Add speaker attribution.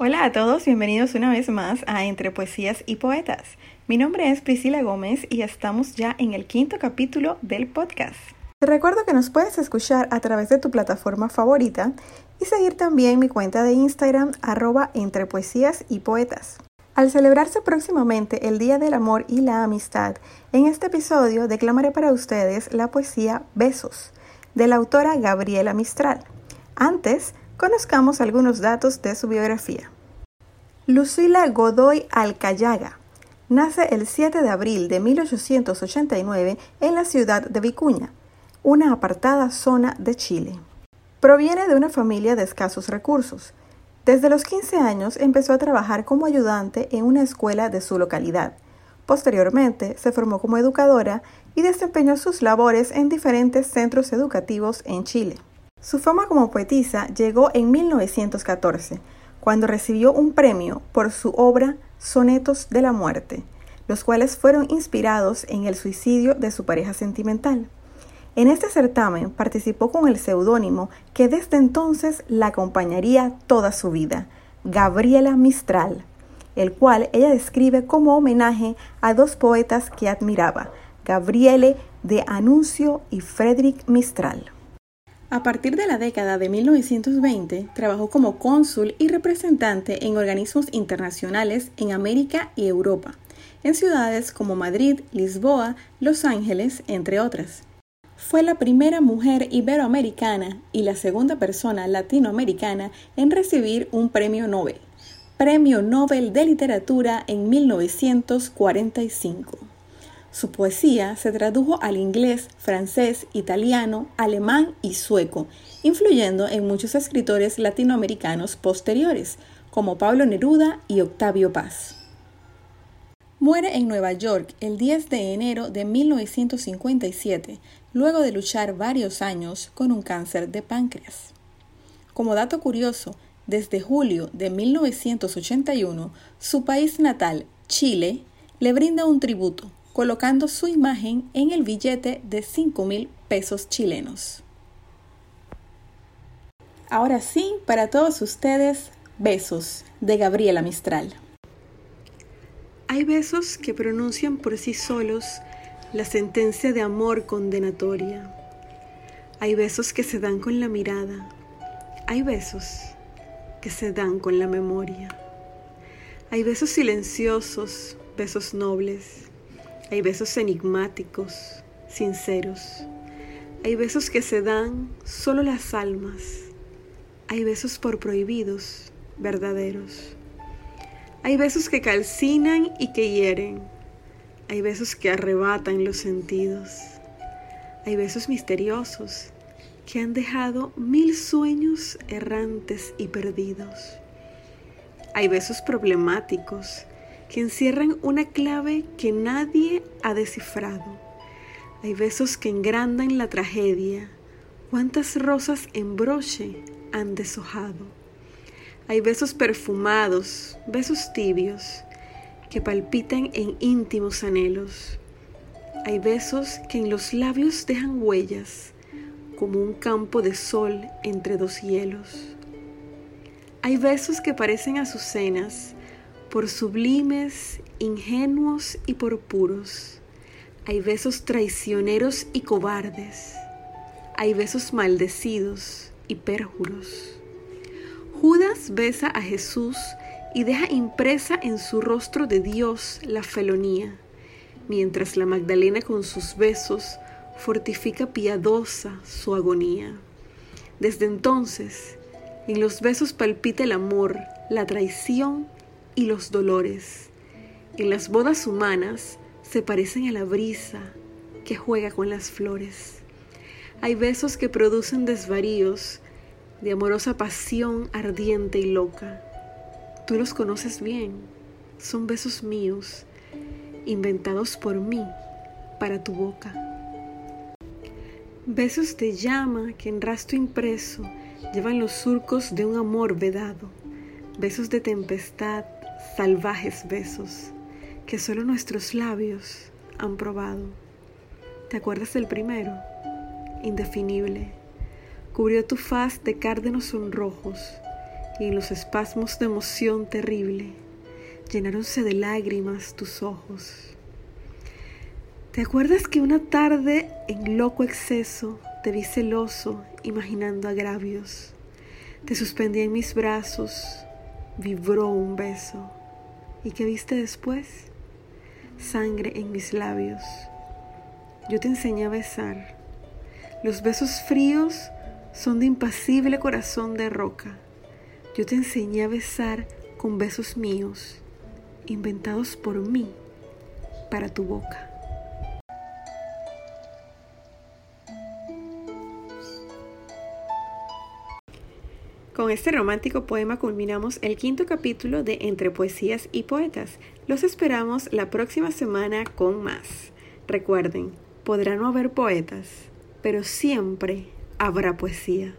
Speaker 1: Hola a todos, bienvenidos una vez más a Entre Poesías y Poetas. Mi nombre es Priscila Gómez y estamos ya en el quinto capítulo del podcast. Te recuerdo que nos puedes escuchar a través de tu plataforma favorita y seguir también mi cuenta de Instagram arroba entre poesías y poetas. Al celebrarse próximamente el Día del Amor y la Amistad, en este episodio declamaré para ustedes la poesía Besos, de la autora Gabriela Mistral. Antes, Conozcamos algunos datos de su biografía. Lucila Godoy Alcayaga nace el 7 de abril de 1889 en la ciudad de Vicuña, una apartada zona de Chile. Proviene de una familia de escasos recursos. Desde los 15 años empezó a trabajar como ayudante en una escuela de su localidad. Posteriormente se formó como educadora y desempeñó sus labores en diferentes centros educativos en Chile. Su fama como poetisa llegó en 1914, cuando recibió un premio por su obra Sonetos de la Muerte, los cuales fueron inspirados en el suicidio de su pareja sentimental. En este certamen participó con el seudónimo que desde entonces la acompañaría toda su vida, Gabriela Mistral, el cual ella describe como homenaje a dos poetas que admiraba, Gabriele de Anuncio y Frederick Mistral. A partir de la década de 1920, trabajó como cónsul y representante en organismos internacionales en América y Europa, en ciudades como Madrid, Lisboa, Los Ángeles, entre otras. Fue la primera mujer iberoamericana y la segunda persona latinoamericana en recibir un premio Nobel, Premio Nobel de Literatura en 1945. Su poesía se tradujo al inglés, francés, italiano, alemán y sueco, influyendo en muchos escritores latinoamericanos posteriores, como Pablo Neruda y Octavio Paz. Muere en Nueva York el 10 de enero de 1957, luego de luchar varios años con un cáncer de páncreas. Como dato curioso, desde julio de 1981, su país natal, Chile, le brinda un tributo, colocando su imagen en el billete de 5 mil pesos chilenos. Ahora sí, para todos ustedes, besos de Gabriela Mistral.
Speaker 2: Hay besos que pronuncian por sí solos la sentencia de amor condenatoria. Hay besos que se dan con la mirada. Hay besos que se dan con la memoria. Hay besos silenciosos, besos nobles, hay besos enigmáticos, sinceros. Hay besos que se dan solo las almas. Hay besos por prohibidos, verdaderos. Hay besos que calcinan y que hieren. Hay besos que arrebatan los sentidos. Hay besos misteriosos que han dejado mil sueños errantes y perdidos. Hay besos problemáticos que encierran una clave que nadie ha descifrado. Hay besos que engrandan la tragedia. ¿Cuántas rosas en broche han deshojado? Hay besos perfumados, besos tibios, que palpitan en íntimos anhelos. Hay besos que en los labios dejan huellas, como un campo de sol entre dos hielos. Hay besos que parecen azucenas, por sublimes, ingenuos y por puros. Hay besos traicioneros y cobardes. Hay besos maldecidos y perjuros. Judas besa a Jesús y deja impresa en su rostro de Dios la felonía, mientras la Magdalena con sus besos fortifica piadosa su agonía. Desde entonces, en los besos palpita el amor, la traición y los dolores. En las bodas humanas se parecen a la brisa que juega con las flores. Hay besos que producen desvaríos de amorosa pasión ardiente y loca. Tú los conoces bien, son besos míos, inventados por mí para tu boca. Besos de llama que en rastro impreso llevan los surcos de un amor vedado. Besos de tempestad salvajes besos que solo nuestros labios han probado. ¿Te acuerdas del primero? Indefinible. Cubrió tu faz de cárdenos sonrojos y los espasmos de emoción terrible llenáronse de lágrimas tus ojos. ¿Te acuerdas que una tarde en loco exceso te vi celoso imaginando agravios? Te suspendí en mis brazos, vibró un beso. ¿Y qué viste después? Sangre en mis labios. Yo te enseñé a besar. Los besos fríos son de impasible corazón de roca. Yo te enseñé a besar con besos míos, inventados por mí, para tu boca.
Speaker 1: Con este romántico poema culminamos el quinto capítulo de Entre Poesías y Poetas. Los esperamos la próxima semana con más. Recuerden, podrá no haber poetas, pero siempre habrá poesía.